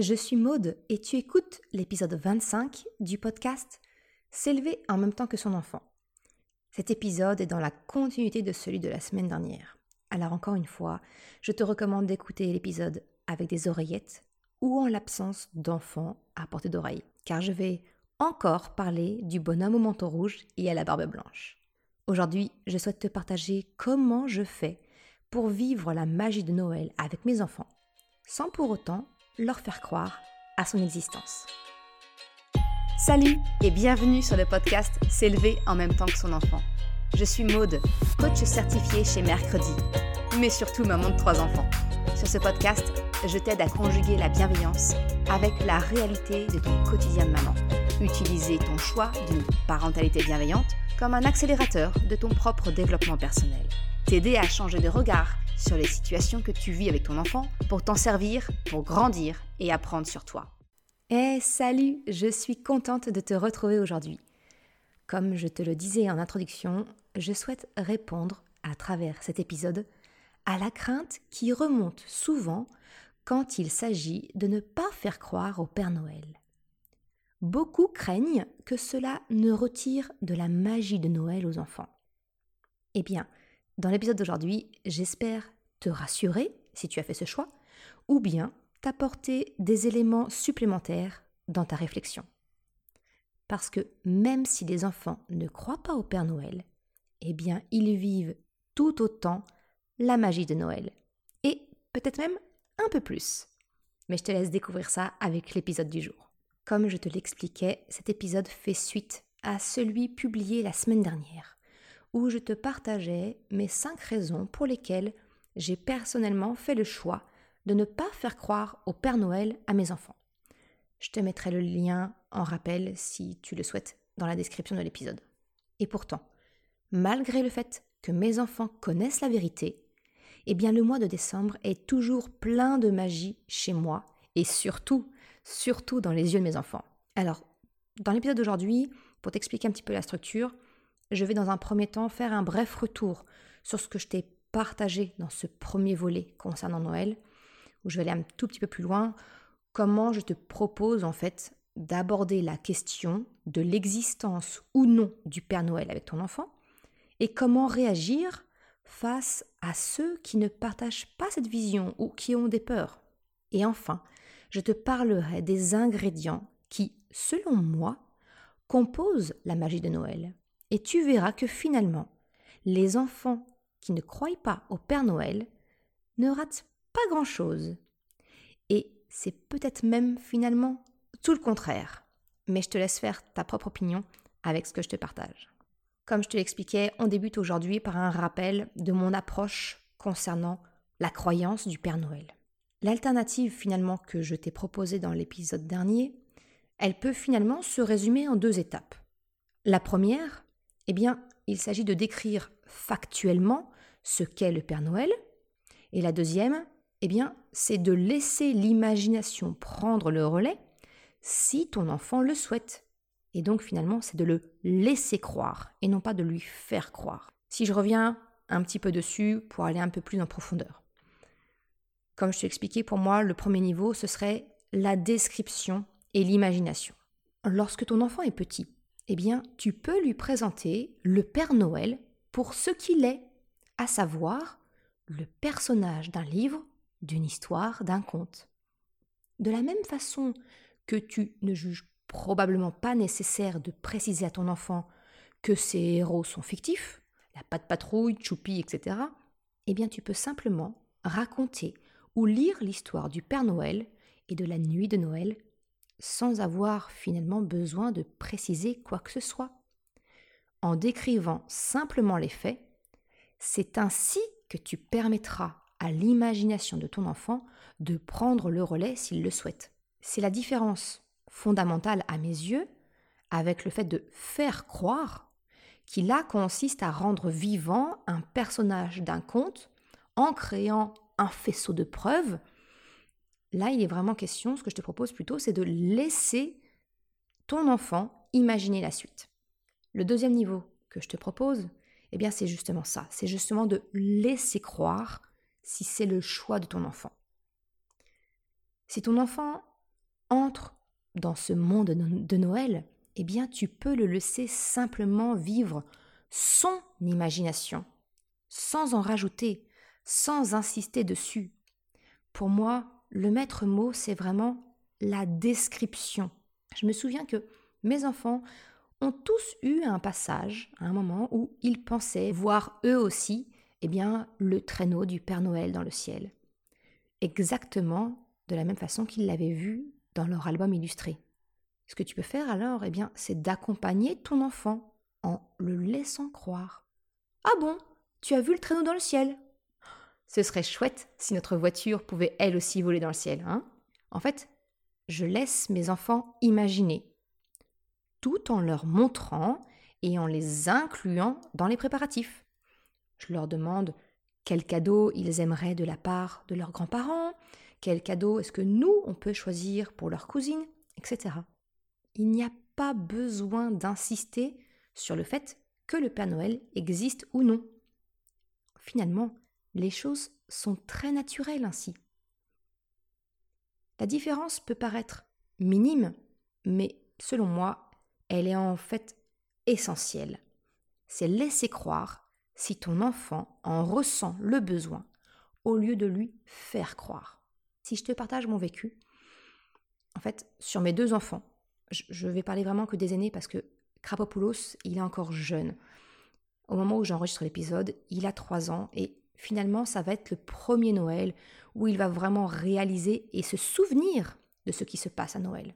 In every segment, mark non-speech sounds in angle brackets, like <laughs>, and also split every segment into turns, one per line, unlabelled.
je suis Maude et tu écoutes l'épisode 25 du podcast S'élever en même temps que son enfant. Cet épisode est dans la continuité de celui de la semaine dernière. Alors encore une fois, je te recommande d'écouter l'épisode avec des oreillettes ou en l'absence d'enfants à portée d'oreille, car je vais encore parler du bonhomme au manteau rouge et à la barbe blanche. Aujourd'hui, je souhaite te partager comment je fais pour vivre la magie de Noël avec mes enfants, sans pour autant leur faire croire à son existence. Salut et bienvenue sur le podcast S'élever en même temps que son enfant. Je suis Maude, coach certifié chez Mercredi, mais surtout maman de trois enfants. Sur ce podcast, je t'aide à conjuguer la bienveillance avec la réalité de ton quotidien de maman. Utiliser ton choix d'une parentalité bienveillante comme un accélérateur de ton propre développement personnel. T'aider à changer de regard sur les situations que tu vis avec ton enfant pour t'en servir, pour grandir et apprendre sur toi. Eh salut, je suis contente de te retrouver aujourd'hui. Comme je te le disais en introduction, je souhaite répondre à travers cet épisode à la crainte qui remonte souvent quand il s'agit de ne pas faire croire au Père Noël. Beaucoup craignent que cela ne retire de la magie de Noël aux enfants. Eh bien, dans l'épisode d'aujourd'hui, j'espère te rassurer si tu as fait ce choix, ou bien t'apporter des éléments supplémentaires dans ta réflexion. Parce que même si les enfants ne croient pas au Père Noël, eh bien ils vivent tout autant la magie de Noël. Et peut-être même un peu plus. Mais je te laisse découvrir ça avec l'épisode du jour. Comme je te l'expliquais, cet épisode fait suite à celui publié la semaine dernière où je te partageais mes cinq raisons pour lesquelles j'ai personnellement fait le choix de ne pas faire croire au Père Noël à mes enfants. Je te mettrai le lien en rappel si tu le souhaites dans la description de l'épisode. Et pourtant, malgré le fait que mes enfants connaissent la vérité, eh bien le mois de décembre est toujours plein de magie chez moi et surtout, surtout dans les yeux de mes enfants. Alors, dans l'épisode d'aujourd'hui, pour t'expliquer un petit peu la structure, je vais dans un premier temps faire un bref retour sur ce que je t'ai partagé dans ce premier volet concernant Noël, où je vais aller un tout petit peu plus loin, comment je te propose en fait d'aborder la question de l'existence ou non du Père Noël avec ton enfant, et comment réagir face à ceux qui ne partagent pas cette vision ou qui ont des peurs. Et enfin, je te parlerai des ingrédients qui, selon moi, composent la magie de Noël et tu verras que finalement, les enfants qui ne croient pas au Père Noël ne ratent pas grand-chose. Et c'est peut-être même finalement tout le contraire. Mais je te laisse faire ta propre opinion avec ce que je te partage. Comme je te l'expliquais, on débute aujourd'hui par un rappel de mon approche concernant la croyance du Père Noël. L'alternative finalement que je t'ai proposée dans l'épisode dernier, elle peut finalement se résumer en deux étapes. La première, eh bien, il s'agit de décrire factuellement ce qu'est le Père Noël. Et la deuxième, eh bien, c'est de laisser l'imagination prendre le relais si ton enfant le souhaite. Et donc finalement, c'est de le laisser croire et non pas de lui faire croire. Si je reviens un petit peu dessus pour aller un peu plus en profondeur. Comme je t'ai expliqué, pour moi, le premier niveau, ce serait la description et l'imagination. Lorsque ton enfant est petit, eh bien, tu peux lui présenter le Père Noël pour ce qu'il est, à savoir le personnage d'un livre, d'une histoire, d'un conte. De la même façon que tu ne juges probablement pas nécessaire de préciser à ton enfant que ses héros sont fictifs, la patte patrouille, Choupi, etc., eh bien tu peux simplement raconter ou lire l'histoire du Père Noël et de la nuit de Noël sans avoir finalement besoin de préciser quoi que ce soit. En décrivant simplement les faits, c'est ainsi que tu permettras à l'imagination de ton enfant de prendre le relais s'il le souhaite. C'est la différence fondamentale à mes yeux avec le fait de faire croire qui là consiste à rendre vivant un personnage d'un conte en créant un faisceau de preuves Là, il est vraiment question, ce que je te propose plutôt, c'est de laisser ton enfant imaginer la suite. Le deuxième niveau que je te propose, eh bien, c'est justement ça. C'est justement de laisser croire si c'est le choix de ton enfant. Si ton enfant entre dans ce monde de Noël, eh bien tu peux le laisser simplement vivre son imagination, sans en rajouter, sans insister dessus. Pour moi, le maître mot, c'est vraiment la description. Je me souviens que mes enfants ont tous eu un passage, un moment où ils pensaient voir eux aussi, eh bien, le traîneau du Père Noël dans le ciel. Exactement de la même façon qu'ils l'avaient vu dans leur album illustré. Ce que tu peux faire alors, eh bien, c'est d'accompagner ton enfant en le laissant croire. Ah bon, tu as vu le traîneau dans le ciel? Ce serait chouette si notre voiture pouvait elle aussi voler dans le ciel, hein En fait, je laisse mes enfants imaginer, tout en leur montrant et en les incluant dans les préparatifs. Je leur demande quel cadeau ils aimeraient de la part de leurs grands-parents, quel cadeau est-ce que nous, on peut choisir pour leur cousine, etc. Il n'y a pas besoin d'insister sur le fait que le Père Noël existe ou non. Finalement, les choses sont très naturelles ainsi. La différence peut paraître minime, mais selon moi, elle est en fait essentielle. C'est laisser croire si ton enfant en ressent le besoin au lieu de lui faire croire. Si je te partage mon vécu, en fait, sur mes deux enfants, je vais parler vraiment que des aînés parce que Krapopoulos, il est encore jeune. Au moment où j'enregistre l'épisode, il a trois ans et finalement, ça va être le premier Noël où il va vraiment réaliser et se souvenir de ce qui se passe à Noël.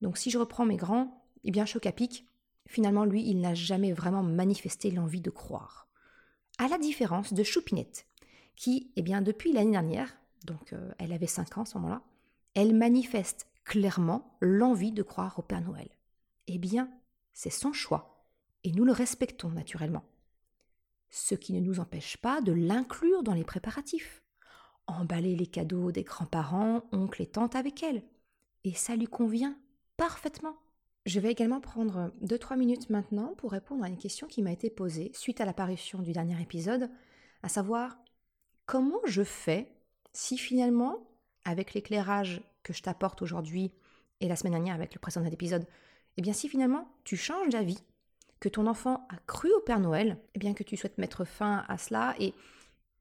Donc si je reprends mes grands, eh bien choc à pic, finalement lui, il n'a jamais vraiment manifesté l'envie de croire. À la différence de Choupinette, qui, eh bien depuis l'année dernière, donc euh, elle avait 5 ans à ce moment-là, elle manifeste clairement l'envie de croire au Père Noël. Eh bien, c'est son choix, et nous le respectons naturellement. Ce qui ne nous empêche pas de l'inclure dans les préparatifs emballer les cadeaux des grands-parents, oncles et tantes avec elle. Et ça lui convient parfaitement. Je vais également prendre 2-3 minutes maintenant pour répondre à une question qui m'a été posée suite à l'apparition du dernier épisode, à savoir comment je fais si finalement, avec l'éclairage que je t'apporte aujourd'hui et la semaine dernière avec le précédent épisode, eh bien si finalement tu changes d'avis, que ton enfant a cru au Père Noël, eh bien que tu souhaites mettre fin à cela et,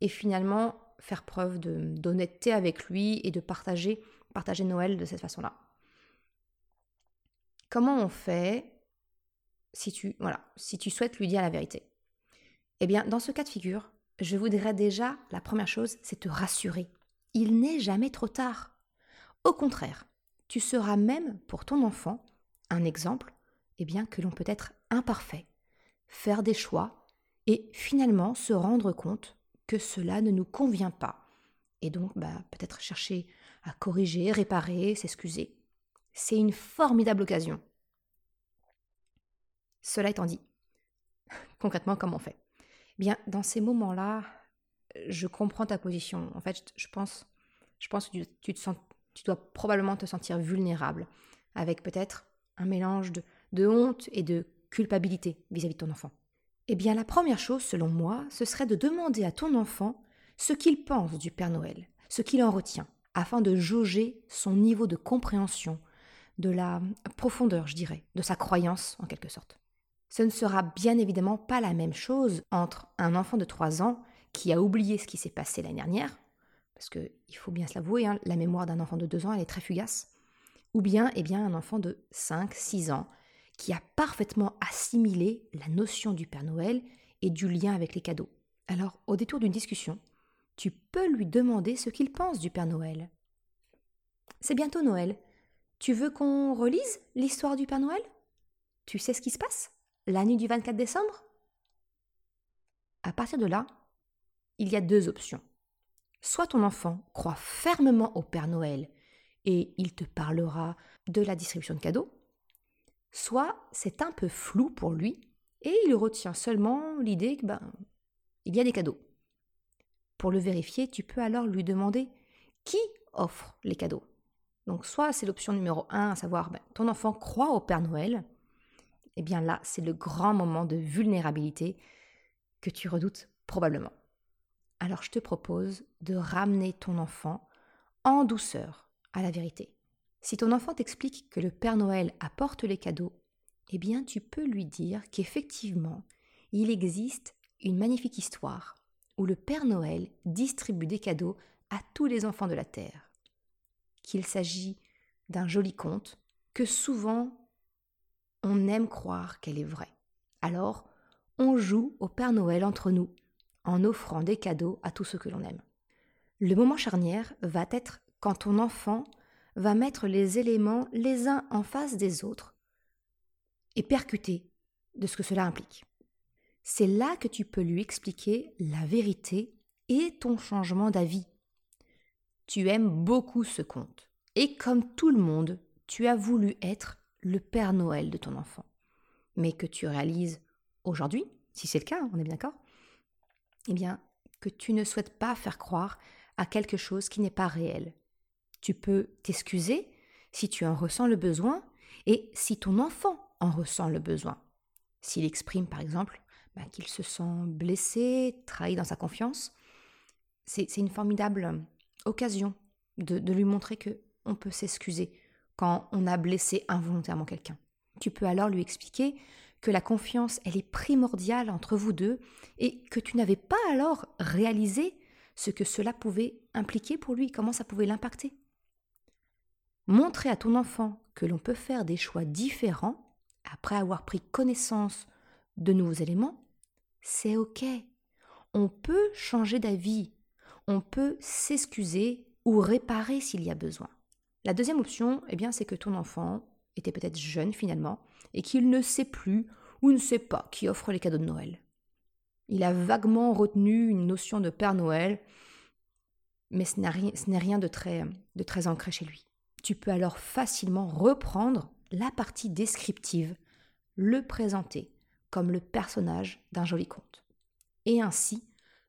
finalement faire preuve d'honnêteté avec lui et de partager, partager Noël de cette façon-là. Comment on fait si tu, voilà, si tu souhaites lui dire la vérité? Eh bien, dans ce cas de figure, je voudrais déjà, la première chose, c'est te rassurer. Il n'est jamais trop tard. Au contraire, tu seras même pour ton enfant un exemple, eh bien que l'on peut être imparfait, faire des choix et finalement se rendre compte que cela ne nous convient pas. Et donc, bah, peut-être chercher à corriger, réparer, s'excuser. C'est une formidable occasion. Cela étant dit, <laughs> concrètement, comment on fait? Bien, dans ces moments-là, je comprends ta position. En fait, je pense, je pense que tu, te tu dois probablement te sentir vulnérable, avec peut-être un mélange de, de honte et de culpabilité vis à -vis de ton enfant. Eh bien, la première chose, selon moi, ce serait de demander à ton enfant ce qu'il pense du Père Noël, ce qu'il en retient, afin de jauger son niveau de compréhension, de la profondeur, je dirais, de sa croyance en quelque sorte. Ce ne sera bien évidemment pas la même chose entre un enfant de 3 ans qui a oublié ce qui s'est passé l'année dernière, parce qu'il faut bien se l'avouer, hein, la mémoire d'un enfant de 2 ans, elle est très fugace, ou bien, eh bien un enfant de 5, 6 ans qui a parfaitement assimilé la notion du Père Noël et du lien avec les cadeaux. Alors, au détour d'une discussion, tu peux lui demander ce qu'il pense du Père Noël. C'est bientôt Noël. Tu veux qu'on relise l'histoire du Père Noël? Tu sais ce qui se passe? La nuit du 24 décembre? À partir de là, il y a deux options. Soit ton enfant croit fermement au Père Noël et il te parlera de la distribution de cadeaux, soit c'est un peu flou pour lui et il retient seulement l'idée que ben, il y a des cadeaux. Pour le vérifier, tu peux alors lui demander qui offre les cadeaux. Donc soit c'est l'option numéro 1, à savoir ben, ton enfant croit au Père Noël, et eh bien là c'est le grand moment de vulnérabilité que tu redoutes probablement. Alors je te propose de ramener ton enfant en douceur à la vérité. Si ton enfant t'explique que le Père Noël apporte les cadeaux, eh bien tu peux lui dire qu'effectivement, il existe une magnifique histoire où le Père Noël distribue des cadeaux à tous les enfants de la Terre. Qu'il s'agit d'un joli conte que souvent on aime croire qu'elle est vraie. Alors, on joue au Père Noël entre nous en offrant des cadeaux à tous ceux que l'on aime. Le moment charnière va être quand ton enfant va mettre les éléments les uns en face des autres et percuter de ce que cela implique. C'est là que tu peux lui expliquer la vérité et ton changement d'avis. Tu aimes beaucoup ce conte, et comme tout le monde, tu as voulu être le Père Noël de ton enfant. Mais que tu réalises aujourd'hui, si c'est le cas, on est bien d'accord, eh bien, que tu ne souhaites pas faire croire à quelque chose qui n'est pas réel. Tu peux t'excuser si tu en ressens le besoin et si ton enfant en ressent le besoin. S'il exprime par exemple bah, qu'il se sent blessé, trahi dans sa confiance, c'est une formidable occasion de, de lui montrer que on peut s'excuser quand on a blessé involontairement quelqu'un. Tu peux alors lui expliquer que la confiance, elle est primordiale entre vous deux et que tu n'avais pas alors réalisé ce que cela pouvait impliquer pour lui, comment ça pouvait l'impacter. Montrer à ton enfant que l'on peut faire des choix différents après avoir pris connaissance de nouveaux éléments, c'est OK. On peut changer d'avis, on peut s'excuser ou réparer s'il y a besoin. La deuxième option, eh bien, c'est que ton enfant était peut-être jeune finalement et qu'il ne sait plus ou ne sait pas qui offre les cadeaux de Noël. Il a vaguement retenu une notion de Père Noël, mais ce n'est rien, de, très, de très ancré chez lui. Tu peux alors facilement reprendre la partie descriptive, le présenter comme le personnage d'un joli conte, et ainsi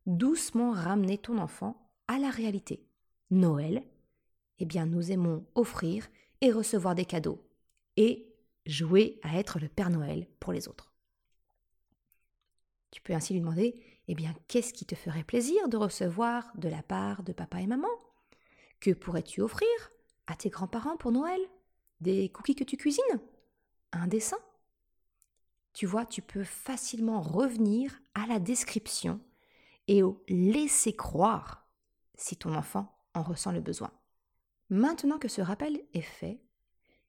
doucement ramener ton enfant à la réalité. Noël, eh bien nous aimons offrir et recevoir des cadeaux, et jouer à être le Père Noël pour les autres. Tu peux ainsi lui demander, eh bien, qu'est-ce qui te ferait plaisir de recevoir de la part de papa et maman? Que pourrais-tu offrir? À tes grands-parents pour Noël? Des cookies que tu cuisines? Un dessin? Tu vois, tu peux facilement revenir à la description et au laisser croire si ton enfant en ressent le besoin. Maintenant que ce rappel est fait,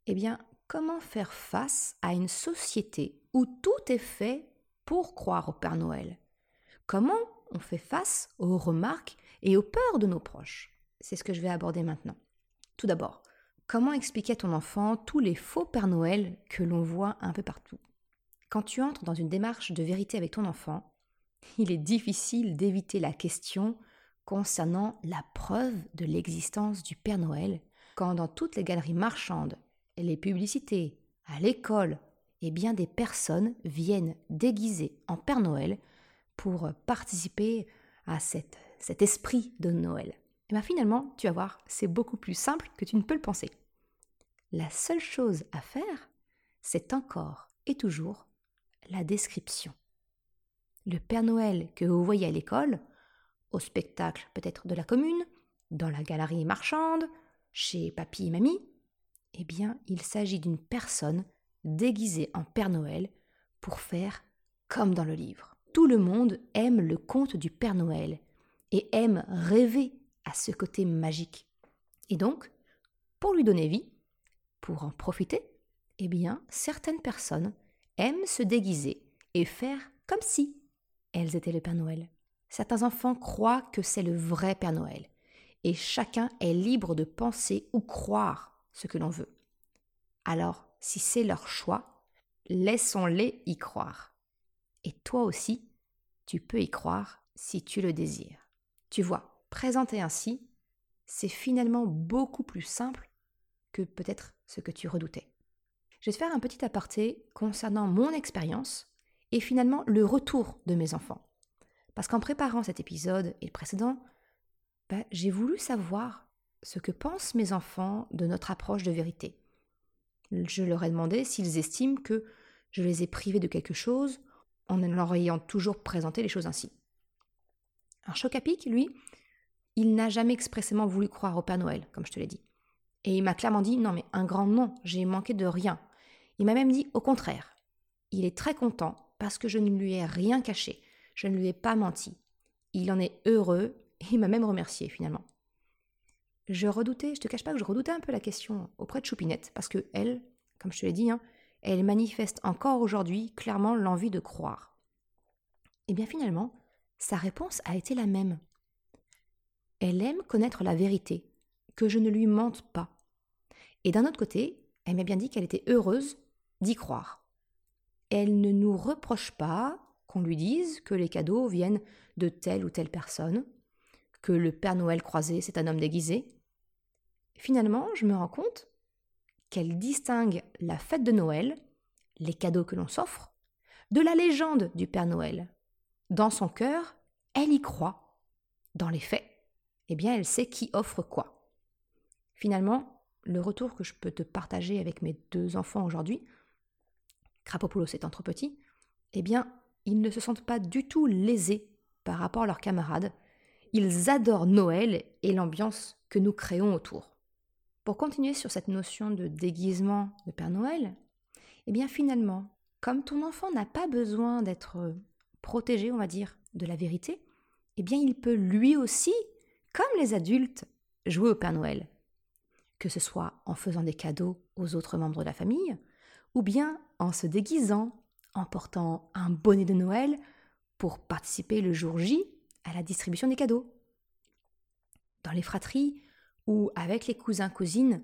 eh bien, comment faire face à une société où tout est fait pour croire au Père Noël? Comment on fait face aux remarques et aux peurs de nos proches? C'est ce que je vais aborder maintenant. Tout d'abord, comment expliquer à ton enfant tous les faux Père Noël que l'on voit un peu partout? Quand tu entres dans une démarche de vérité avec ton enfant, il est difficile d'éviter la question concernant la preuve de l'existence du Père Noël, quand dans toutes les galeries marchandes, les publicités, à l'école, eh bien des personnes viennent déguisées en Père Noël pour participer à cet esprit de Noël. Et eh bien finalement, tu vas voir, c'est beaucoup plus simple que tu ne peux le penser. La seule chose à faire, c'est encore et toujours la description. Le Père Noël que vous voyez à l'école, au spectacle peut-être de la commune, dans la galerie marchande, chez papy et mamie, eh bien, il s'agit d'une personne déguisée en Père Noël pour faire comme dans le livre. Tout le monde aime le conte du Père Noël et aime rêver à ce côté magique. Et donc, pour lui donner vie, pour en profiter, eh bien, certaines personnes aiment se déguiser et faire comme si elles étaient le Père Noël. Certains enfants croient que c'est le vrai Père Noël, et chacun est libre de penser ou croire ce que l'on veut. Alors, si c'est leur choix, laissons-les y croire. Et toi aussi, tu peux y croire si tu le désires. Tu vois, présenter ainsi, c'est finalement beaucoup plus simple que peut-être ce que tu redoutais. Je vais te faire un petit aparté concernant mon expérience et finalement le retour de mes enfants. Parce qu'en préparant cet épisode et le précédent, bah, j'ai voulu savoir ce que pensent mes enfants de notre approche de vérité. Je leur ai demandé s'ils estiment que je les ai privés de quelque chose en leur ayant toujours présenté les choses ainsi. Alors Chocapic, lui, il n'a jamais expressément voulu croire au Père Noël, comme je te l'ai dit. Et il m'a clairement dit non mais un grand non, j'ai manqué de rien. Il m'a même dit au contraire. Il est très content parce que je ne lui ai rien caché, je ne lui ai pas menti. Il en est heureux et il m'a même remercié finalement. Je redoutais, je te cache pas que je redoutais un peu la question auprès de Choupinette parce que elle, comme je te l'ai dit, hein, elle manifeste encore aujourd'hui clairement l'envie de croire. Et eh bien finalement, sa réponse a été la même. Elle aime connaître la vérité, que je ne lui mente pas. Et d'un autre côté, elle m'a bien dit qu'elle était heureuse d'y croire. Elle ne nous reproche pas qu'on lui dise que les cadeaux viennent de telle ou telle personne, que le Père Noël croisé, c'est un homme déguisé. Finalement, je me rends compte qu'elle distingue la fête de Noël, les cadeaux que l'on s'offre, de la légende du Père Noël. Dans son cœur, elle y croit. Dans les faits, eh bien, elle sait qui offre quoi. Finalement, le retour que je peux te partager avec mes deux enfants aujourd'hui, Krapopoulos étant trop petit, eh bien, ils ne se sentent pas du tout lésés par rapport à leurs camarades. Ils adorent Noël et l'ambiance que nous créons autour. Pour continuer sur cette notion de déguisement de Père Noël, eh bien finalement, comme ton enfant n'a pas besoin d'être protégé, on va dire, de la vérité, eh bien il peut lui aussi, comme les adultes, jouer au Père Noël. Que ce soit en faisant des cadeaux aux autres membres de la famille, ou bien en se déguisant en portant un bonnet de Noël pour participer le jour J à la distribution des cadeaux. Dans les fratries ou avec les cousins-cousines,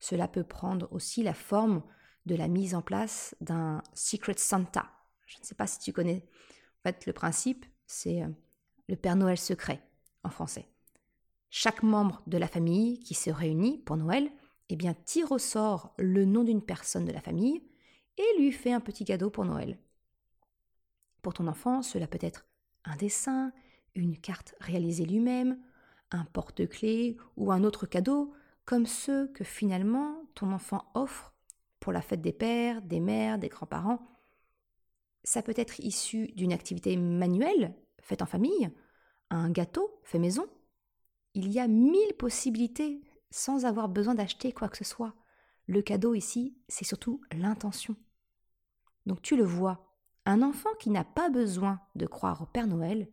cela peut prendre aussi la forme de la mise en place d'un Secret Santa. Je ne sais pas si tu connais. En fait, le principe, c'est euh, le Père Noël secret en français. Chaque membre de la famille qui se réunit pour Noël, eh bien, tire au sort le nom d'une personne de la famille et lui fait un petit cadeau pour Noël. Pour ton enfant, cela peut être un dessin, une carte réalisée lui-même, un porte-clés ou un autre cadeau, comme ceux que finalement ton enfant offre pour la fête des pères, des mères, des grands-parents. Ça peut être issu d'une activité manuelle faite en famille, un gâteau fait maison. Il y a mille possibilités sans avoir besoin d'acheter quoi que ce soit. Le cadeau ici, c'est surtout l'intention. Donc tu le vois, un enfant qui n'a pas besoin de croire au Père Noël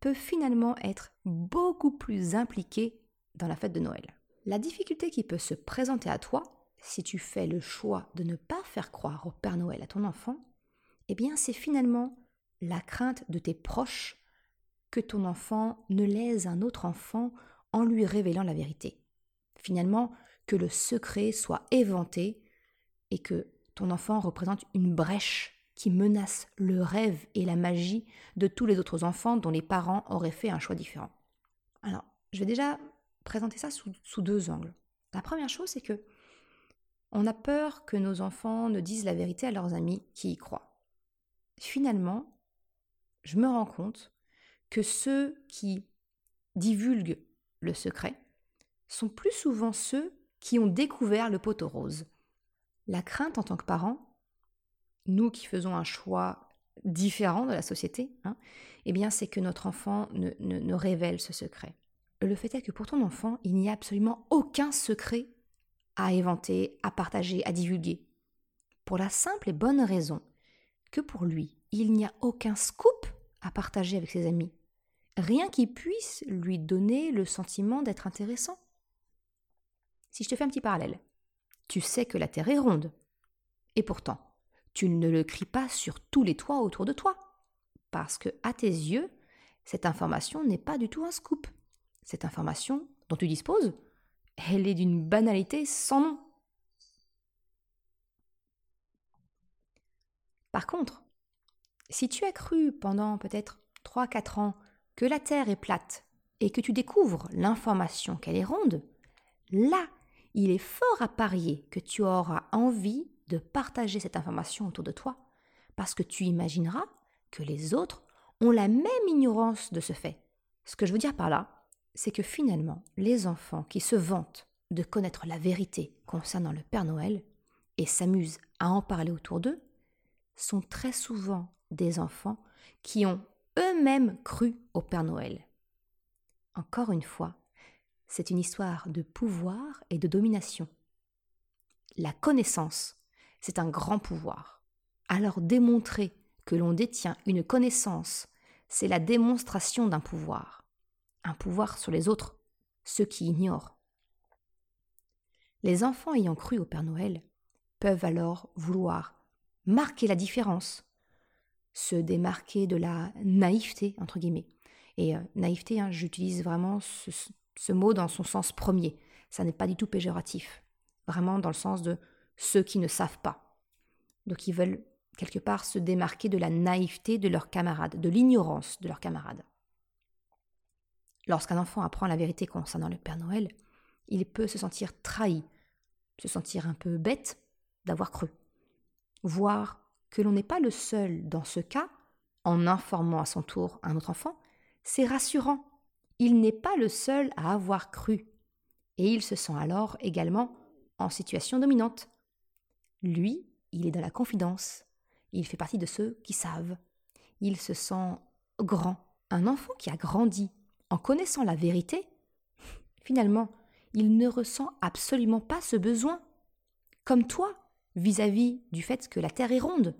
peut finalement être beaucoup plus impliqué dans la fête de Noël. La difficulté qui peut se présenter à toi, si tu fais le choix de ne pas faire croire au Père Noël à ton enfant, eh bien c'est finalement la crainte de tes proches que ton enfant ne lèse un autre enfant en lui révélant la vérité. Finalement, que le secret soit éventé et que ton enfant représente une brèche qui menace le rêve et la magie de tous les autres enfants dont les parents auraient fait un choix différent. Alors, je vais déjà présenter ça sous, sous deux angles. La première chose, c'est que on a peur que nos enfants ne disent la vérité à leurs amis qui y croient. Finalement, je me rends compte que ceux qui divulguent le secret sont plus souvent ceux qui ont découvert le poteau rose. La crainte en tant que parent, nous qui faisons un choix différent de la société, hein, eh bien c'est que notre enfant ne, révèle ce secret. Le fait est que pour ton enfant, il n'y a absolument aucun secret à inventer, à partager, à divulguer. Pour la simple et bonne raison que pour lui, il n'y a aucun scoop à partager avec ses amis. Rien qui puisse lui donner le sentiment d'être intéressant. Si je te fais un petit parallèle, tu sais que la Terre est ronde. Et pourtant, tu ne le cries pas sur tous les toits autour de toi. Parce que, à tes yeux, cette information n'est pas du tout un scoop. Cette information dont tu disposes, elle est d'une banalité sans nom. Par contre, si tu as cru pendant peut-être 3-4 ans que la Terre est plate et que tu découvres l'information qu'elle est ronde, là, il est fort à parier que tu auras envie de partager cette information autour de toi, parce que tu imagineras que les autres ont la même ignorance de ce fait. Ce que je veux dire par là, c'est que finalement, les enfants qui se vantent de connaître la vérité concernant le Père Noël et s'amusent à en parler autour d'eux, sont très souvent des enfants qui ont eux-mêmes cru au Père Noël. Encore une fois, c'est une histoire de pouvoir et de domination. La connaissance, c'est un grand pouvoir. Alors démontrer que l'on détient une connaissance, c'est la démonstration d'un pouvoir. Un pouvoir sur les autres, ceux qui ignorent. Les enfants ayant cru au Père Noël peuvent alors vouloir marquer la différence, se démarquer de la naïveté, entre guillemets. Et euh, naïveté, hein, j'utilise vraiment ce, ce mot dans son sens premier. Ça n'est pas du tout péjoratif. Vraiment dans le sens de ceux qui ne savent pas. Donc ils veulent quelque part se démarquer de la naïveté de leurs camarades, de l'ignorance de leurs camarades. Lorsqu'un enfant apprend la vérité concernant le Père Noël, il peut se sentir trahi, se sentir un peu bête d'avoir cru. Voir que l'on n'est pas le seul dans ce cas, en informant à son tour un autre enfant, c'est rassurant. Il n'est pas le seul à avoir cru. Et il se sent alors également en situation dominante. Lui, il est dans la confidence. Il fait partie de ceux qui savent. Il se sent grand. Un enfant qui a grandi en connaissant la vérité, <laughs> finalement, il ne ressent absolument pas ce besoin. Comme toi, vis-à-vis du fait que la Terre est ronde.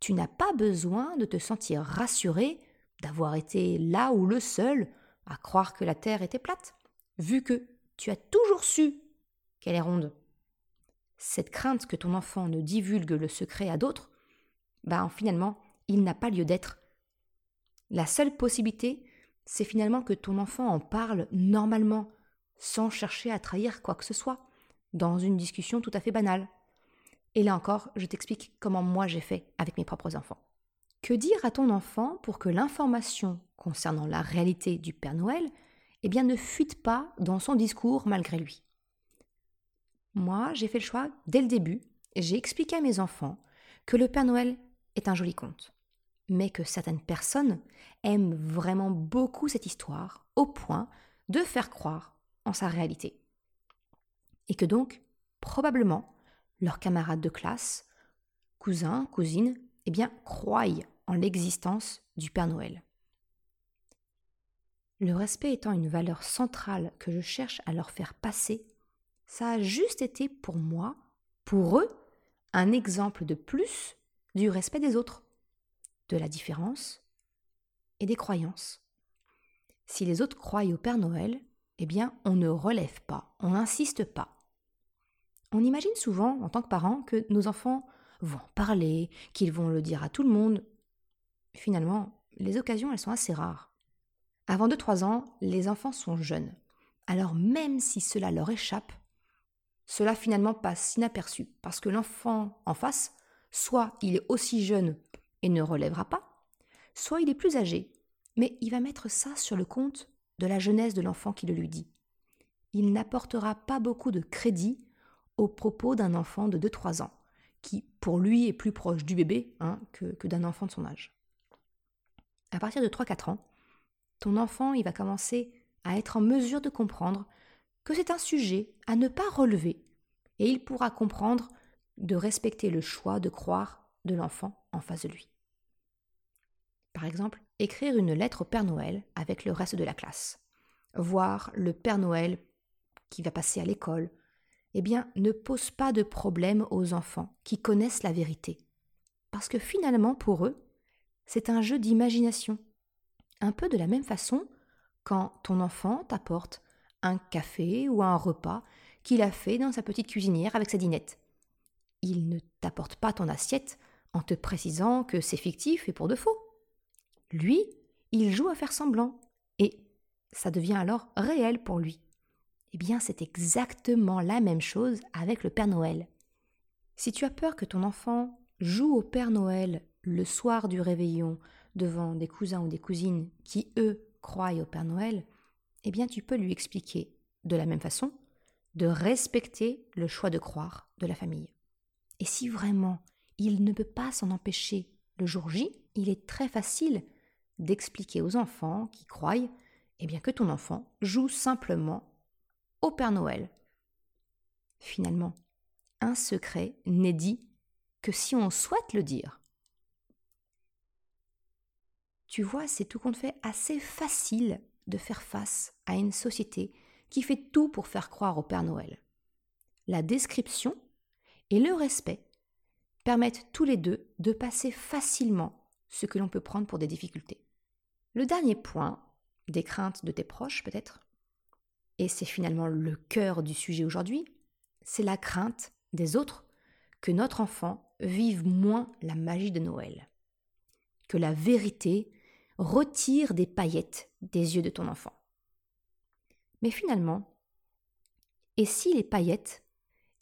Tu n'as pas besoin de te sentir rassuré d'avoir été là ou le seul à croire que la Terre était plate, vu que tu as toujours su qu'elle est ronde. Cette crainte que ton enfant ne divulgue le secret à d'autres, ben finalement, il n'a pas lieu d'être. La seule possibilité, c'est finalement que ton enfant en parle normalement, sans chercher à trahir quoi que ce soit, dans une discussion tout à fait banale. Et là encore, je t'explique comment moi j'ai fait avec mes propres enfants. Que dire à ton enfant pour que l'information concernant la réalité du Père Noël eh bien, ne fuite pas dans son discours malgré lui? Moi, j'ai fait le choix dès le début, j'ai expliqué à mes enfants que le Père Noël est un joli conte, mais que certaines personnes aiment vraiment beaucoup cette histoire au point de faire croire en sa réalité. Et que donc, probablement, leurs camarades de classe, cousins, cousines, eh bien, croient en l'existence du Père Noël. Le respect étant une valeur centrale que je cherche à leur faire passer, ça a juste été pour moi, pour eux, un exemple de plus du respect des autres, de la différence et des croyances. Si les autres croient au Père Noël, eh bien, on ne relève pas, on n'insiste pas. On imagine souvent, en tant que parent, que nos enfants vont parler, qu'ils vont le dire à tout le monde. Finalement, les occasions, elles sont assez rares. Avant 2-3 ans, les enfants sont jeunes. Alors même si cela leur échappe, cela finalement passe inaperçu, parce que l'enfant en face, soit il est aussi jeune et ne relèvera pas, soit il est plus âgé, mais il va mettre ça sur le compte de la jeunesse de l'enfant qui le lui dit. Il n'apportera pas beaucoup de crédit propos d'un enfant de 2-3 ans, qui pour lui est plus proche du bébé hein, que, que d'un enfant de son âge. À partir de 3-4 ans, ton enfant il va commencer à être en mesure de comprendre que c'est un sujet à ne pas relever, et il pourra comprendre de respecter le choix de croire de l'enfant en face de lui. Par exemple, écrire une lettre au Père Noël avec le reste de la classe, voir le Père Noël qui va passer à l'école, eh bien, ne pose pas de problème aux enfants qui connaissent la vérité. Parce que finalement, pour eux, c'est un jeu d'imagination. Un peu de la même façon quand ton enfant t'apporte un café ou un repas qu'il a fait dans sa petite cuisinière avec sa dinette. Il ne t'apporte pas ton assiette en te précisant que c'est fictif et pour de faux. Lui, il joue à faire semblant, et ça devient alors réel pour lui. Eh bien, c'est exactement la même chose avec le Père Noël. Si tu as peur que ton enfant joue au Père Noël le soir du réveillon devant des cousins ou des cousines qui, eux, croient au Père Noël, eh bien, tu peux lui expliquer, de la même façon, de respecter le choix de croire de la famille. Et si vraiment il ne peut pas s'en empêcher le jour J, il est très facile d'expliquer aux enfants qui croient eh bien que ton enfant joue simplement au Père Noël. Finalement, un secret n'est dit que si on souhaite le dire. Tu vois, c'est tout compte fait assez facile de faire face à une société qui fait tout pour faire croire au Père Noël. La description et le respect permettent tous les deux de passer facilement ce que l'on peut prendre pour des difficultés. Le dernier point, des craintes de tes proches peut-être, et c'est finalement le cœur du sujet aujourd'hui, c'est la crainte des autres que notre enfant vive moins la magie de Noël, que la vérité retire des paillettes des yeux de ton enfant. Mais finalement, et si les paillettes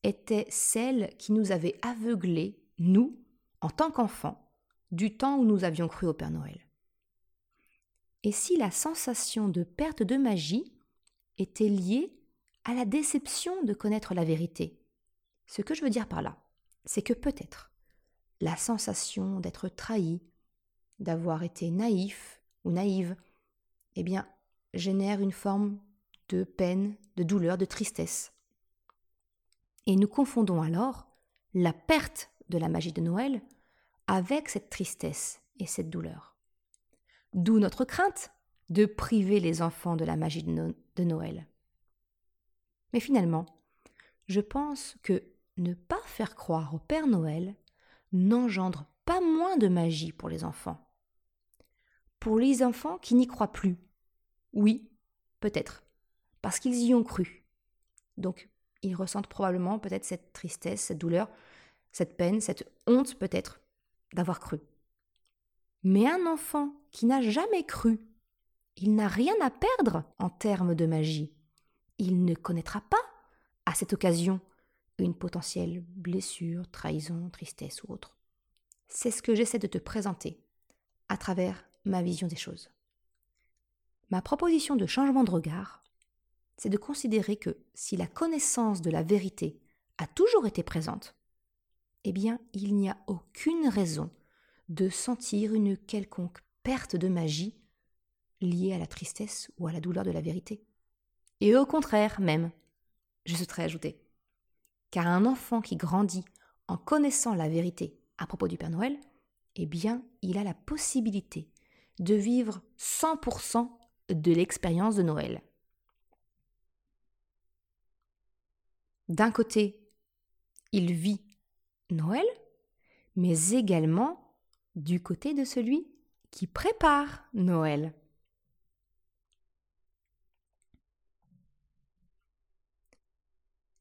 étaient celles qui nous avaient aveuglés, nous, en tant qu'enfants, du temps où nous avions cru au Père Noël? Et si la sensation de perte de magie était liée à la déception de connaître la vérité Ce que je veux dire par là, c'est que peut-être la sensation d'être trahi, d'avoir été naïf ou naïve, eh bien, génère une forme de peine, de douleur, de tristesse. Et nous confondons alors la perte de la magie de Noël avec cette tristesse et cette douleur. D'où notre crainte de priver les enfants de la magie de, Noël. Mais finalement, je pense que ne pas faire croire au Père Noël n'engendre pas moins de magie pour les enfants. Pour les enfants qui n'y croient plus, oui, peut-être, parce qu'ils y ont cru. Donc, ils ressentent probablement peut-être cette tristesse, cette douleur, cette peine, cette honte peut-être d'avoir cru. Mais un enfant qui n'a jamais cru, il n'a rien à perdre en termes de magie. Il ne connaîtra pas, à cette occasion, une potentielle blessure, trahison, tristesse ou autre. C'est ce que j'essaie de te présenter à travers ma vision des choses. Ma proposition de changement de regard, c'est de considérer que si la connaissance de la vérité a toujours été présente, eh bien il n'y a aucune raison de sentir une quelconque perte de magie liée à la tristesse ou à la douleur de la vérité. Et au contraire même, je souhaiterais ajouter car un enfant qui grandit en connaissant la vérité à propos du Père Noël, eh bien, il a la possibilité de vivre 100% de l'expérience de Noël. D'un côté, il vit Noël, mais également du côté de celui qui prépare Noël.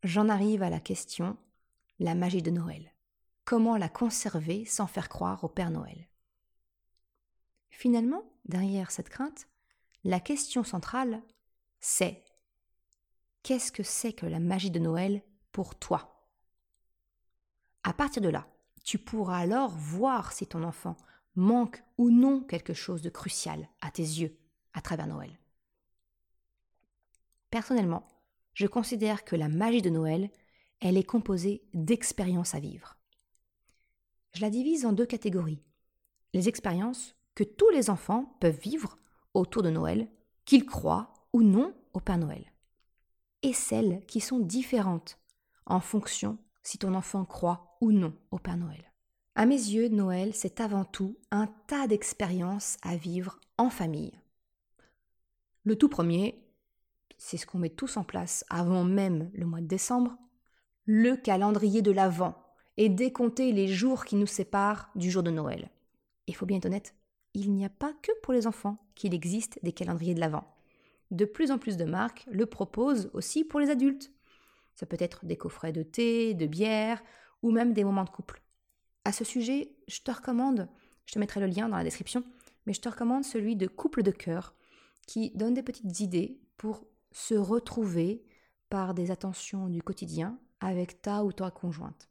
J'en arrive à la question la magie de Noël. Comment la conserver sans faire croire au Père Noël? Finalement, derrière cette crainte, la question centrale, c'est qu'est-ce que c'est que la magie de Noël pour toi? À partir de là, tu pourras alors voir si ton enfant manque ou non quelque chose de crucial à tes yeux à travers Noël. Personnellement, je considère que la magie de Noël, elle est composée d'expériences à vivre. Je la divise en deux catégories. Les expériences que tous les enfants peuvent vivre autour de Noël, qu'ils croient ou non au Père Noël. Et celles qui sont différentes en fonction si ton enfant croit ou non au Père Noël. À mes yeux, Noël, c'est avant tout un tas d'expériences à vivre en famille. Le tout premier, c'est ce qu'on met tous en place avant même le mois de décembre, le calendrier de l'Avent et décompter les jours qui nous séparent du jour de Noël. Il faut bien être honnête, il n'y a pas que pour les enfants qu'il existe des calendriers de l'Avent. De plus en plus de marques le proposent aussi pour les adultes. Ça peut être des coffrets de thé, de bière ou même des moments de couple. À ce sujet, je te recommande, je te mettrai le lien dans la description, mais je te recommande celui de Couple de cœur qui donne des petites idées pour se retrouver par des attentions du quotidien avec ta ou ta conjointe.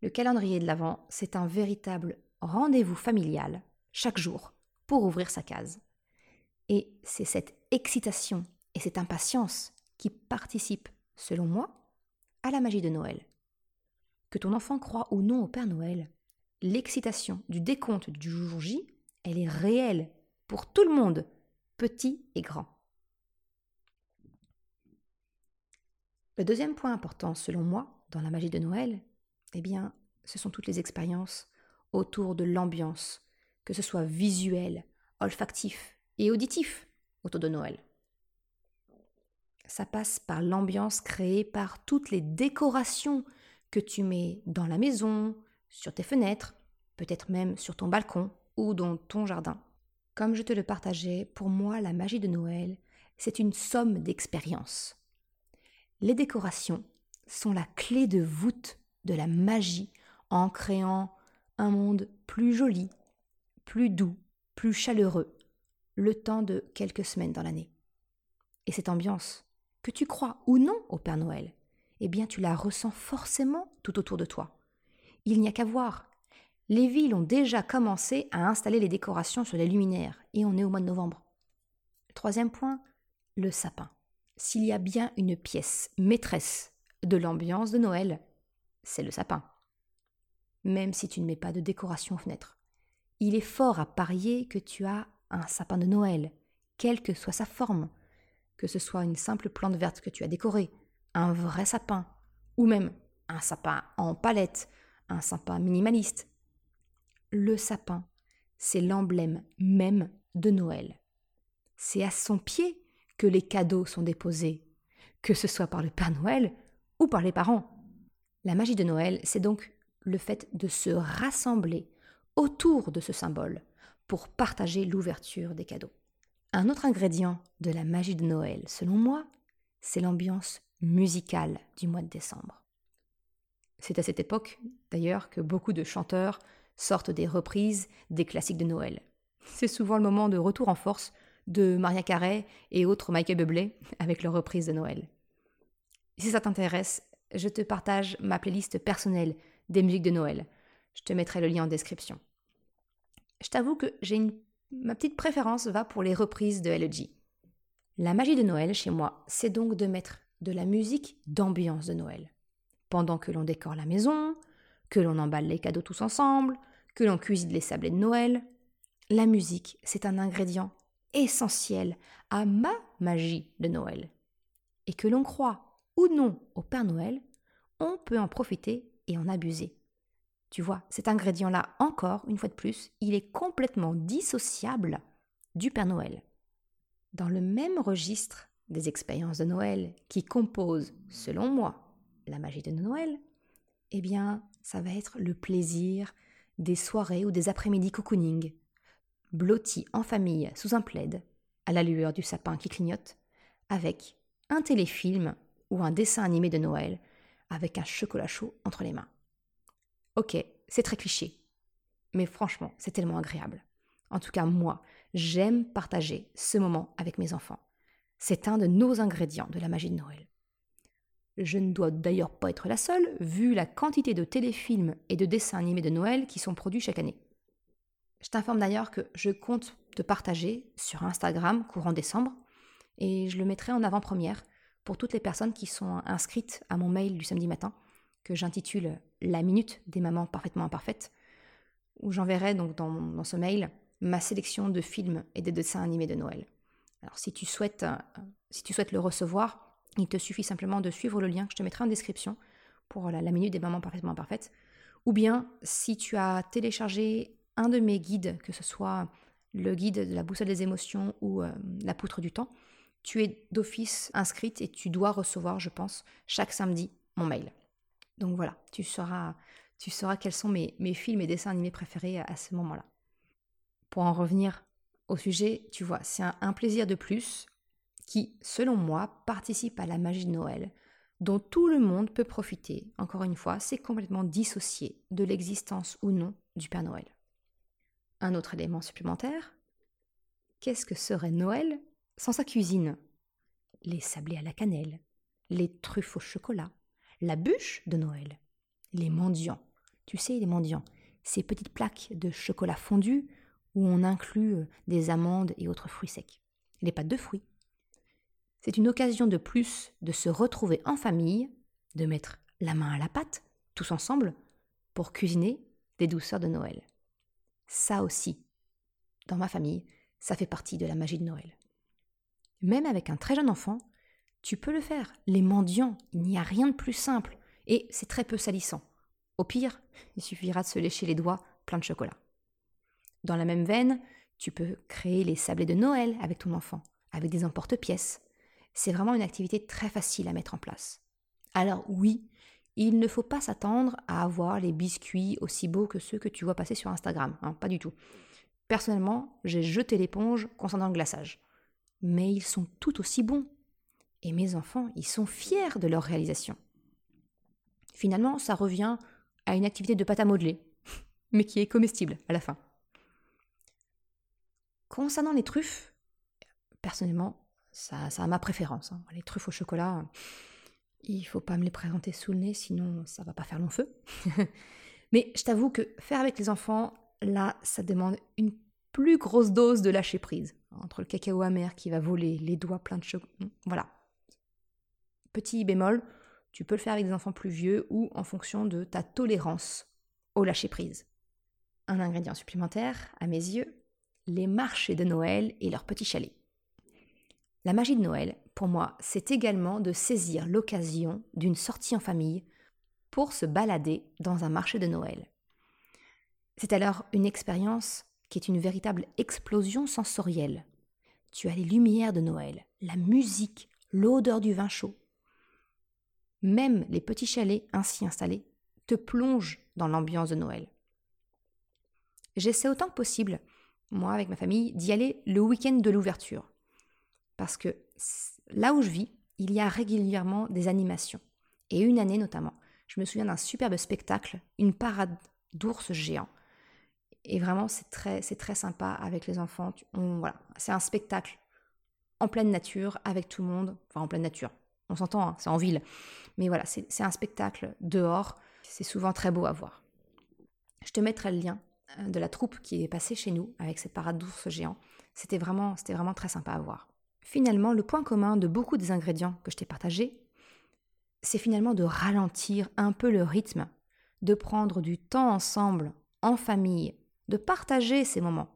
Le calendrier de l'Avent, c'est un véritable rendez-vous familial chaque jour pour ouvrir sa case. Et c'est cette excitation et cette impatience qui participent, selon moi, à la magie de Noël. Que ton enfant croit ou non au Père Noël, l'excitation du décompte du jour J, elle est réelle pour tout le monde, petit et grand. Le deuxième point important, selon moi, dans la magie de Noël, eh bien, ce sont toutes les expériences autour de l'ambiance, que ce soit visuel, olfactif et auditif autour de Noël. ça passe par l'ambiance créée par toutes les décorations que tu mets dans la maison, sur tes fenêtres, peut-être même sur ton balcon ou dans ton jardin. Comme je te le partageais, pour moi, la magie de Noël, c'est une somme d'expériences. Les décorations sont la clé de voûte de la magie en créant un monde plus joli, plus doux, plus chaleureux, le temps de quelques semaines dans l'année. Et cette ambiance, que tu crois ou non au Père Noël, eh bien tu la ressens forcément tout autour de toi. Il n'y a qu'à voir. Les villes ont déjà commencé à installer les décorations sur les luminaires, et on est au mois de novembre. Troisième point, le sapin. S'il y a bien une pièce maîtresse de l'ambiance de Noël, c'est le sapin. Même si tu ne mets pas de décoration aux fenêtres. Il est fort à parier que tu as un sapin de Noël, quelle que soit sa forme, que ce soit une simple plante verte que tu as décorée, un vrai sapin, ou même un sapin en palette, un sapin minimaliste. Le sapin, c'est l'emblème même de Noël. C'est à son pied que les cadeaux sont déposés, que ce soit par le Père Noël ou par les parents. La magie de Noël, c'est donc le fait de se rassembler autour de ce symbole pour partager l'ouverture des cadeaux. Un autre ingrédient de la magie de Noël, selon moi, c'est l'ambiance musicale du mois de décembre. C'est à cette époque, d'ailleurs, que beaucoup de chanteurs sortent des reprises des classiques de Noël. C'est souvent le moment de retour en force de Maria Carey et autres Michael Bublé avec leurs reprises de Noël. Si ça t'intéresse, je te partage ma playlist personnelle des musiques de Noël. Je te mettrai le lien en description. Je t'avoue que j'ai une... ma petite préférence va pour les reprises de LG. La magie de Noël chez moi, c'est donc de mettre de la musique d'ambiance de Noël. Pendant que l'on décore la maison, que l'on emballe les cadeaux tous ensemble, que l'on cuisine les sablés de Noël, la musique, c'est un ingrédient essentiel à ma magie de Noël. Et que l'on croit ou non au Père Noël, on peut en profiter et en abuser. Tu vois, cet ingrédient-là, encore, une fois de plus, il est complètement dissociable du Père Noël. Dans le même registre des expériences de Noël qui composent, selon moi, la magie de Noël, eh bien, ça va être le plaisir des soirées ou des après-midi cocooning, blottis en famille sous un plaid, à la lueur du sapin qui clignote, avec un téléfilm ou un dessin animé de Noël, avec un chocolat chaud entre les mains. Ok, c'est très cliché, mais franchement, c'est tellement agréable. En tout cas, moi, j'aime partager ce moment avec mes enfants. C'est un de nos ingrédients de la magie de Noël. Je ne dois d'ailleurs pas être la seule, vu la quantité de téléfilms et de dessins animés de Noël qui sont produits chaque année. Je t'informe d'ailleurs que je compte te partager sur Instagram courant décembre, et je le mettrai en avant-première pour toutes les personnes qui sont inscrites à mon mail du samedi matin, que j'intitule La minute des mamans parfaitement imparfaites, où j'enverrai donc dans, ce mail ma sélection de films et de dessins animés de Noël. Alors si tu souhaites, euh, si tu souhaites le recevoir, il te suffit simplement de suivre le lien que je te mettrai en description pour la, minute des mamans parfaitement parfaites. Ou bien si tu as téléchargé un de mes guides, que ce soit le guide de la boussole des émotions ou euh, la poutre du temps, tu es d'office inscrite et tu dois recevoir, je pense, chaque samedi mon mail. Donc voilà, tu sauras, tu sauras quels sont mes, mes films et dessins animés préférés à ce moment-là. Pour en revenir au sujet, tu vois, c'est un, plaisir de plus qui, selon moi, participe à la magie de Noël, dont tout le monde peut profiter. Encore une fois, c'est complètement dissocié de l'existence ou non du Père Noël. Un autre élément supplémentaire, qu'est-ce que serait Noël sans sa cuisine? Les sablés à la cannelle, les truffes au chocolat, la bûche de Noël, les mendiants. Tu sais, les mendiants, ces petites plaques de chocolat fondu où on inclut euh, des amandes et autres fruits secs. Les pâtes de fruits. C'est une occasion de plus de se retrouver en famille, de mettre la main à la pâte, tous ensemble, pour cuisiner des douceurs de Noël. Ça aussi, dans ma famille, ça fait partie de la magie de Noël. Même avec un très jeune enfant, tu peux le faire. Les mendiants, il n'y a rien de plus simple, et c'est très peu salissant. Au pire, il suffira de se lécher les doigts plein de chocolat. Dans la même veine, tu peux créer les sablés de Noël avec ton enfant, avec des emporte-pièces. c'est vraiment une activité très facile à mettre en place. Alors oui, il ne faut pas s'attendre à avoir les biscuits aussi beaux que ceux que tu vois passer sur Instagram, hein, pas du tout. Personnellement, j'ai jeté l'éponge concernant le glaçage. Mais ils sont tout aussi bons. Et mes enfants, ils sont fiers de leur réalisation. Finalement, ça revient à une activité de pâte à modeler, <laughs> mais qui est comestible à la fin. Concernant les truffes, personnellement, ça, a ma préférence. Hein. Les truffes au chocolat, il faut pas me les présenter sous le nez, sinon ça va pas faire long feu. <laughs> Mais je t'avoue que faire avec les enfants, là, ça demande une plus grosse dose de lâcher prise. Entre le cacao amer qui va voler, les doigts pleins de chocolat. Voilà. Petit bémol, tu peux le faire avec des enfants plus vieux ou en fonction de ta tolérance au lâcher prise. Un ingrédient supplémentaire, à mes yeux, les marchés de Noël et leurs petits chalets. La magie de Noël, pour moi, c'est également de saisir l'occasion d'une sortie en famille pour se balader dans un marché de Noël. C'est alors une expérience qui est une véritable explosion sensorielle. Tu as les lumières de Noël, la musique, l'odeur du vin chaud. Même les petits chalets ainsi installés te plongent dans l'ambiance de Noël. J'essaie autant que possible, moi avec ma famille, d'y aller le week-end de l'ouverture. Parce que là où je vis, il y a régulièrement des animations. Et une année notamment, je me souviens d'un superbe spectacle, une parade d'ours géants. Et vraiment, c'est très, c'est très sympa avec les enfants. voilà, c'est un spectacle en pleine nature, avec tout le monde. Enfin, en pleine nature. On s'entend, hein, c'est en ville. Mais voilà, c'est un spectacle dehors. C'est souvent très beau à voir. Je te mettrai le lien euh, de la troupe qui est passée chez nous avec cette parade d'ours géants. C'était vraiment, c'était vraiment très sympa à voir. Finalement, le point commun de beaucoup des ingrédients que je t'ai partagés, c'est finalement de ralentir un peu le rythme, de prendre du temps ensemble, en famille, de partager ces moments.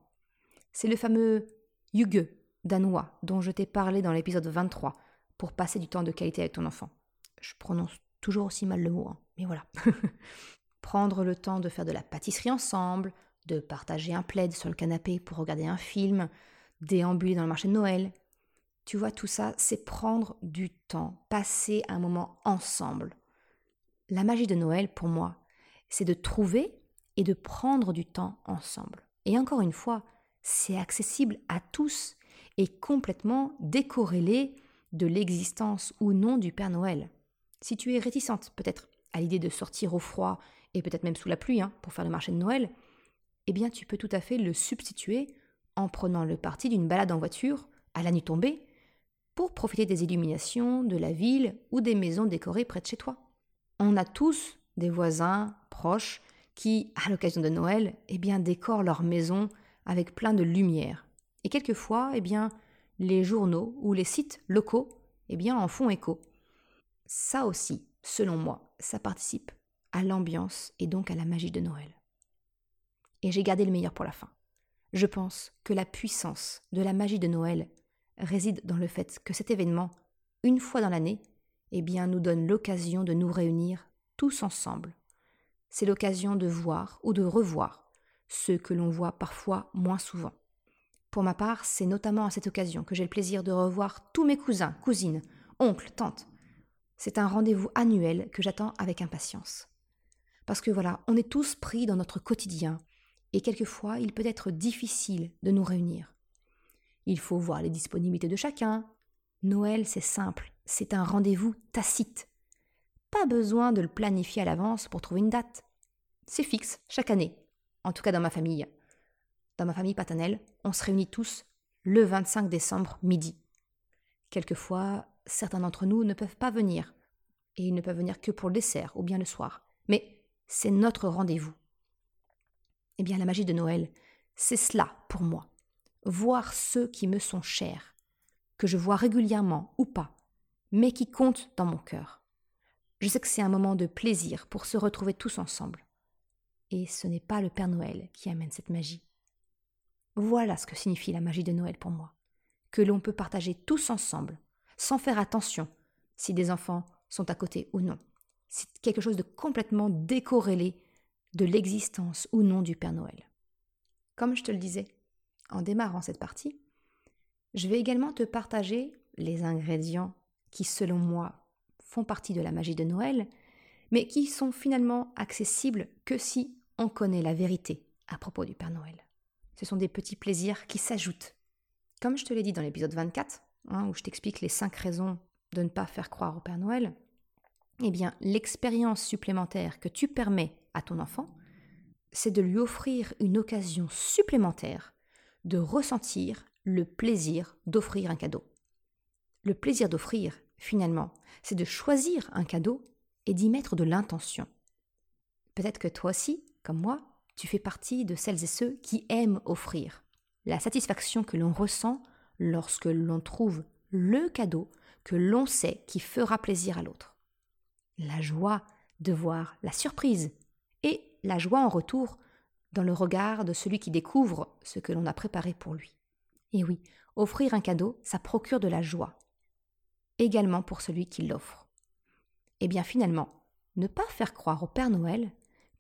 C'est le fameux yuge danois dont je t'ai parlé dans l'épisode 23 pour passer du temps de qualité avec ton enfant. Je prononce toujours aussi mal le mot, hein, mais voilà. <laughs> Prendre le temps de faire de la pâtisserie ensemble, de partager un plaid sur le canapé pour regarder un film, déambuler dans le marché de Noël, tu vois, tout ça, c'est prendre du temps, passer un moment ensemble. La magie de Noël, pour moi, c'est de trouver et de prendre du temps ensemble. Et encore une fois, c'est accessible à tous et complètement décorrélé de l'existence ou non du Père Noël. Si tu es réticente peut-être à l'idée de sortir au froid et peut-être même sous la pluie hein, pour faire le marché de Noël, eh bien tu peux tout à fait le substituer en prenant le parti d'une balade en voiture à la nuit tombée pour profiter des illuminations de la ville ou des maisons décorées près de chez toi. On a tous des voisins proches qui, à l'occasion de Noël, eh bien, décorent leur maison avec plein de lumière. Et quelquefois, eh bien, les journaux ou les sites locaux eh bien, en font écho. Ça aussi, selon moi, ça participe à l'ambiance et donc à la magie de Noël. Et j'ai gardé le meilleur pour la fin. Je pense que la puissance de la magie de Noël réside dans le fait que cet événement, une fois dans l'année, eh bien, nous donne l'occasion de nous réunir tous ensemble. C'est l'occasion de voir ou de revoir ceux que l'on voit parfois moins souvent. Pour ma part, c'est notamment à cette occasion que j'ai le plaisir de revoir tous mes cousins, cousines, oncles, tantes. C'est un rendez-vous annuel que j'attends avec impatience. Parce que voilà, on est tous pris dans notre quotidien, et quelquefois il peut être difficile de nous réunir. Il faut voir les disponibilités de chacun. Noël, c'est simple, c'est un rendez-vous tacite. Pas besoin de le planifier à l'avance pour trouver une date. C'est fixe, chaque année. En tout cas dans ma famille. Dans ma famille paternelle, on se réunit tous le 25 décembre midi. Quelquefois, certains d'entre nous ne peuvent pas venir, et ils ne peuvent venir que pour le dessert ou bien le soir. Mais c'est notre rendez-vous. Eh bien, la magie de Noël, c'est cela pour moi voir ceux qui me sont chers, que je vois régulièrement ou pas, mais qui comptent dans mon cœur. Je sais que c'est un moment de plaisir pour se retrouver tous ensemble. Et ce n'est pas le Père Noël qui amène cette magie. Voilà ce que signifie la magie de Noël pour moi, que l'on peut partager tous ensemble, sans faire attention si des enfants sont à côté ou non. C'est quelque chose de complètement décorrélé de l'existence ou non du Père Noël. Comme je te le disais, en démarrant cette partie, je vais également te partager les ingrédients qui, selon moi, font partie de la magie de Noël, mais qui sont finalement accessibles que si on connaît la vérité à propos du Père Noël. Ce sont des petits plaisirs qui s'ajoutent. Comme je te l'ai dit dans l'épisode 24, hein, où je t'explique les cinq raisons de ne pas faire croire au Père Noël, eh bien, l'expérience supplémentaire que tu permets à ton enfant, c'est de lui offrir une occasion supplémentaire de ressentir le plaisir d'offrir un cadeau. Le plaisir d'offrir, finalement, c'est de choisir un cadeau et d'y mettre de l'intention. Peut-être que toi aussi, comme moi, tu fais partie de celles et ceux qui aiment offrir. La satisfaction que l'on ressent lorsque l'on trouve le cadeau que l'on sait qui fera plaisir à l'autre. La joie de voir la surprise et la joie en retour dans le regard de celui qui découvre ce que l'on a préparé pour lui. Et oui, offrir un cadeau, ça procure de la joie, également pour celui qui l'offre. Et eh bien finalement, ne pas faire croire au Père Noël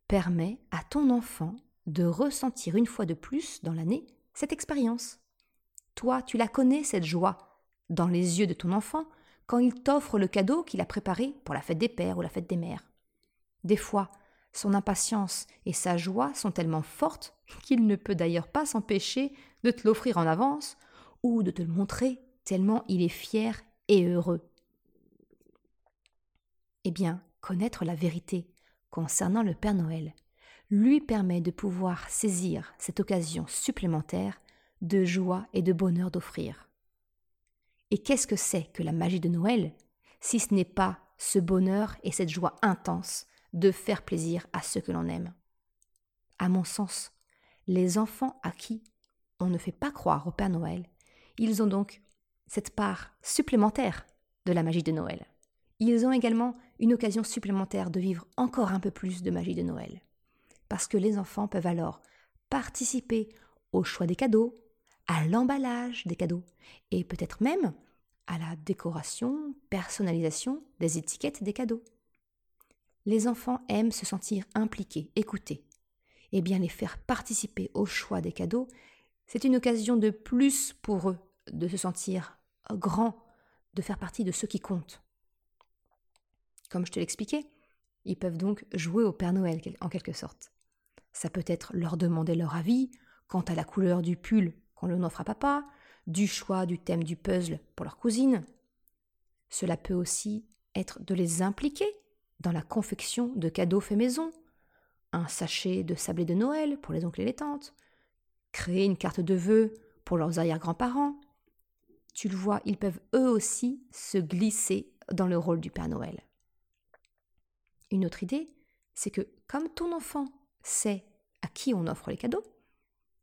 permet à ton enfant de ressentir une fois de plus dans l'année cette expérience. Toi, tu la connais, cette joie, dans les yeux de ton enfant, quand il t'offre le cadeau qu'il a préparé pour la fête des pères ou la fête des mères. Des fois, son impatience et sa joie sont tellement fortes qu'il ne peut d'ailleurs pas s'empêcher de te l'offrir en avance ou de te le montrer tellement il est fier et heureux. Eh bien, connaître la vérité concernant le Père Noël lui permet de pouvoir saisir cette occasion supplémentaire de joie et de bonheur d'offrir. Et qu'est-ce que c'est que la magie de Noël si ce n'est pas ce bonheur et cette joie intense de faire plaisir à ceux que l'on aime À mon sens, les enfants à qui on ne fait pas croire au Père Noël, ils ont donc cette part supplémentaire de la magie de Noël. Ils ont également une occasion supplémentaire de vivre encore un peu plus de magie de Noël. Parce que les enfants peuvent alors participer au choix des cadeaux, à l'emballage des cadeaux, et peut-être même à la décoration, personnalisation des étiquettes des cadeaux. Les enfants aiment se sentir impliqués, écoutés. Et bien les faire participer au choix des cadeaux, c'est une occasion de plus pour eux de se sentir grands, de faire partie de ceux qui comptent. Comme je te l'expliquais, ils peuvent donc jouer au Père Noël en quelque sorte. Ça peut être leur demander leur avis quant à la couleur du pull qu'on leur offre à papa, du choix du thème du puzzle pour leur cousine. Cela peut aussi être de les impliquer dans la confection de cadeaux faits maison, un sachet de sablé de Noël pour les oncles et les tantes, créer une carte de vœux pour leurs arrière-grands-parents. Tu le vois, ils peuvent eux aussi se glisser dans le rôle du Père Noël. Une autre idée, c'est que comme ton enfant sait à qui on offre les cadeaux,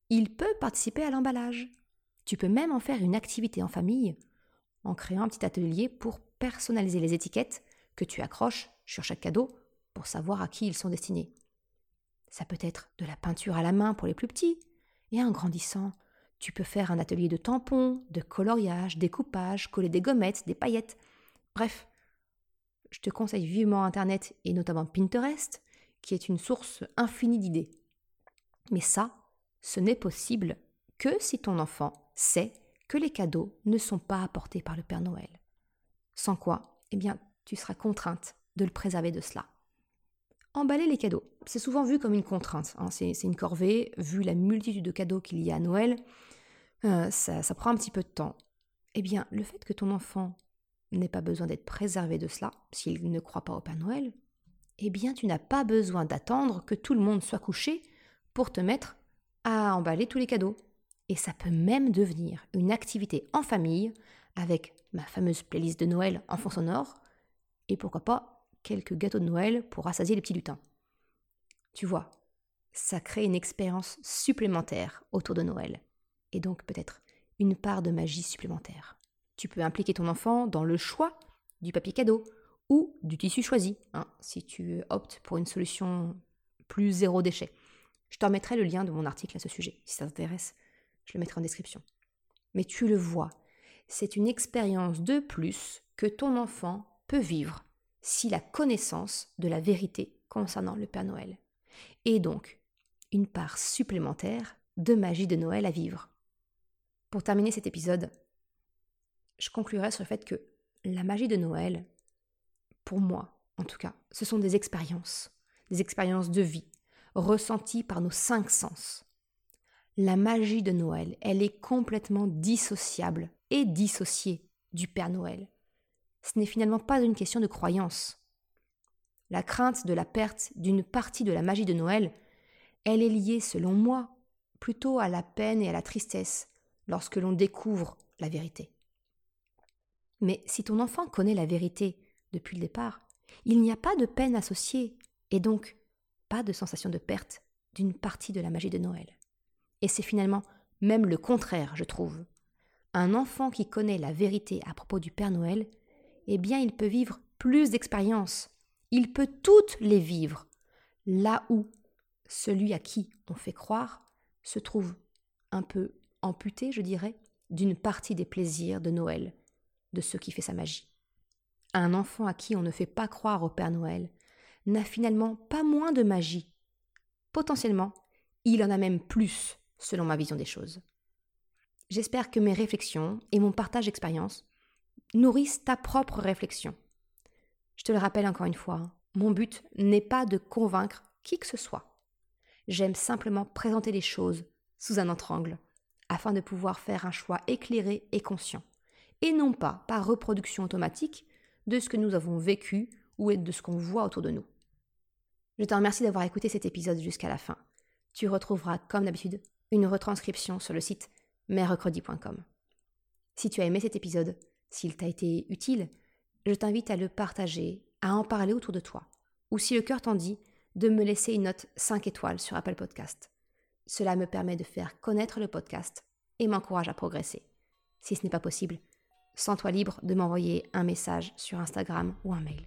il peut participer à l'emballage. Tu peux même en faire une activité en famille en créant un petit atelier pour personnaliser les étiquettes que tu accroches sur chaque cadeau pour savoir à qui ils sont destinés. Ça peut être de la peinture à la main pour les plus petits, et en grandissant, tu peux faire un atelier de tampons, de coloriage, découpage, coller des gommettes, des paillettes. Bref, je te conseille vivement Internet et notamment Pinterest, qui est une source infinie d'idées. Mais ça, ce n'est possible que si ton enfant sait que les cadeaux ne sont pas apportés par le Père Noël. Sans quoi, eh bien, tu seras contrainte de le préserver de cela. Emballer les cadeaux, c'est souvent vu comme une contrainte, hein. c'est une corvée, vu la multitude de cadeaux qu'il y a à Noël, euh, ça, ça prend un petit peu de temps. Eh bien, le fait que ton enfant n'ait pas besoin d'être préservé de cela, s'il ne croit pas au Père Noël, eh bien, tu n'as pas besoin d'attendre que tout le monde soit couché pour te mettre à emballer tous les cadeaux. Et ça peut même devenir une activité en famille avec ma fameuse playlist de Noël en fond sonore et pourquoi pas quelques gâteaux de Noël pour rassasier les petits lutins. Tu vois, ça crée une expérience supplémentaire autour de Noël, et donc peut-être une part de magie supplémentaire. Tu peux impliquer ton enfant dans le choix du papier cadeau ou du tissu choisi, hein, si tu optes pour une solution plus zéro déchet. Je te remettrai le lien de mon article à ce sujet, si ça t'intéresse, je le mettrai en description. Mais tu le vois, c'est une expérience de plus que ton enfant peut vivre si la connaissance de la vérité concernant le Père Noël. Et donc, une part supplémentaire de magie de Noël à vivre. Pour terminer cet épisode, je conclurai sur le fait que la magie de Noël, pour moi en tout cas, ce sont des expériences, des expériences de vie, ressenties par nos cinq sens. La magie de Noël, elle est complètement dissociable et dissociée du Père Noël. Ce n'est finalement pas une question de croyance. La crainte de la perte d'une partie de la magie de Noël, elle est liée, selon moi, plutôt à la peine et à la tristesse lorsque l'on découvre la vérité. Mais si ton enfant connaît la vérité depuis le départ, il n'y a pas de peine associée et donc pas de sensation de perte d'une partie de la magie de Noël. Et c'est finalement même le contraire, je trouve. Un enfant qui connaît la vérité à propos du Père Noël, eh bien il peut vivre plus d'expériences. Il peut toutes les vivre. Là où celui à qui on fait croire se trouve un peu amputé, je dirais, d'une partie des plaisirs de Noël, de ce qui fait sa magie. Un enfant à qui on ne fait pas croire au Père Noël n'a finalement pas moins de magie. Potentiellement, il en a même plus, selon ma vision des choses. J'espère que mes réflexions et mon partage d'expérience nourrissent ta propre réflexion. Je te le rappelle encore une fois, mon but n'est pas de convaincre qui que ce soit. J'aime simplement présenter les choses sous un autre angle, afin de pouvoir faire un choix éclairé et conscient, et non pas par reproduction automatique de ce que nous avons vécu ou de ce qu'on voit autour de nous. Je te remercie d'avoir écouté cet épisode jusqu'à la fin. Tu retrouveras, comme d'habitude, une retranscription sur le site mercredi.com. Si tu as aimé cet épisode, s'il t'a été utile, je t'invite à le partager, à en parler autour de toi, ou si le cœur t'en dit, de me laisser une note 5 étoiles sur Apple Podcast. Cela me permet de faire connaître le podcast et m'encourage à progresser. Si ce n'est pas possible, sens-toi libre de m'envoyer un message sur Instagram ou un mail.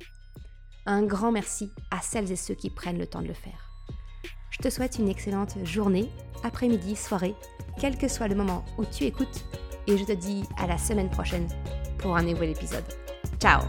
Un grand merci à celles et ceux qui prennent le temps de le faire. Je te souhaite une excellente journée, après-midi, soirée, quel que soit le moment où tu écoutes, et je te dis à la semaine prochaine pour un nouvel épisode. Ciao